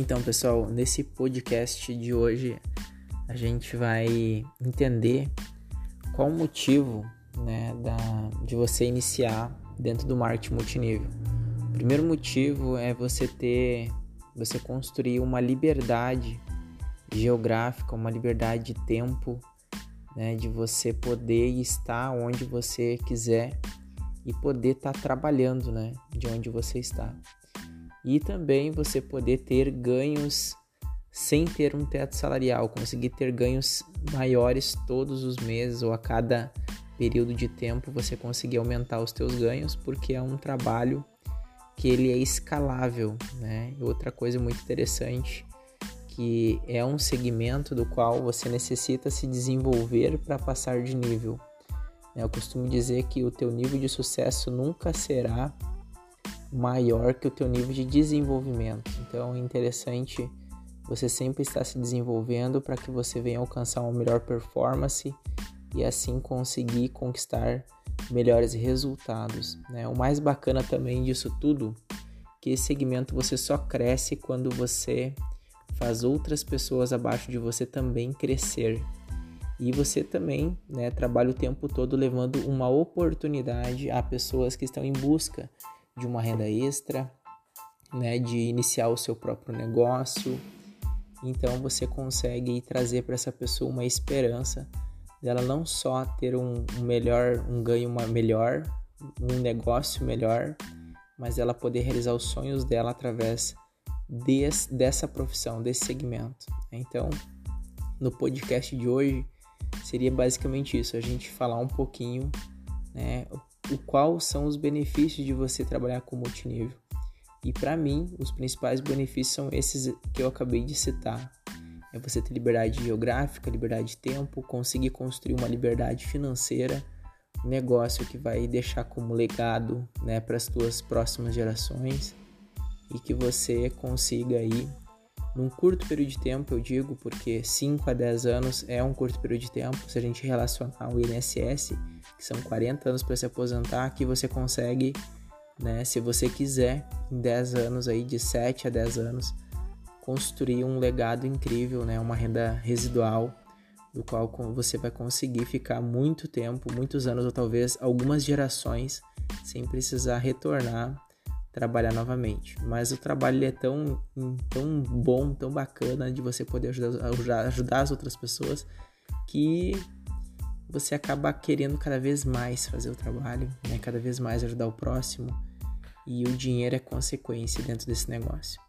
Então, pessoal, nesse podcast de hoje a gente vai entender qual o motivo né, da, de você iniciar dentro do marketing multinível. O primeiro motivo é você ter, você construir uma liberdade geográfica, uma liberdade de tempo, né, de você poder estar onde você quiser e poder estar trabalhando, né, de onde você está e também você poder ter ganhos sem ter um teto salarial, conseguir ter ganhos maiores todos os meses ou a cada período de tempo você conseguir aumentar os teus ganhos, porque é um trabalho que ele é escalável, né? Outra coisa muito interessante que é um segmento do qual você necessita se desenvolver para passar de nível. Eu costumo dizer que o teu nível de sucesso nunca será maior que o teu nível de desenvolvimento. Então é interessante você sempre estar se desenvolvendo para que você venha alcançar uma melhor performance e assim conseguir conquistar melhores resultados. Né? O mais bacana também disso tudo que esse segmento você só cresce quando você faz outras pessoas abaixo de você também crescer. E você também né, trabalha o tempo todo levando uma oportunidade a pessoas que estão em busca de uma renda extra, né, de iniciar o seu próprio negócio. Então você consegue trazer para essa pessoa uma esperança dela não só ter um, melhor, um ganho melhor, um negócio melhor, mas ela poder realizar os sonhos dela através des, dessa profissão, desse segmento. Então, no podcast de hoje seria basicamente isso, a gente falar um pouquinho, né, o qual são os benefícios de você trabalhar com multinível. E para mim, os principais benefícios são esses que eu acabei de citar. É você ter liberdade geográfica, liberdade de tempo, conseguir construir uma liberdade financeira, um negócio que vai deixar como legado né, para as tuas próximas gerações e que você consiga aí num curto período de tempo, eu digo, porque 5 a 10 anos é um curto período de tempo, se a gente relacionar o INSS, que são 40 anos para se aposentar, aqui você consegue, né, se você quiser, em 10 anos aí, de 7 a 10 anos, construir um legado incrível, né, uma renda residual, do qual você vai conseguir ficar muito tempo, muitos anos ou talvez algumas gerações sem precisar retornar trabalhar novamente. Mas o trabalho é tão, tão bom, tão bacana de você poder ajudar, ajudar as outras pessoas que você acaba querendo cada vez mais fazer o trabalho, né? cada vez mais ajudar o próximo e o dinheiro é consequência dentro desse negócio.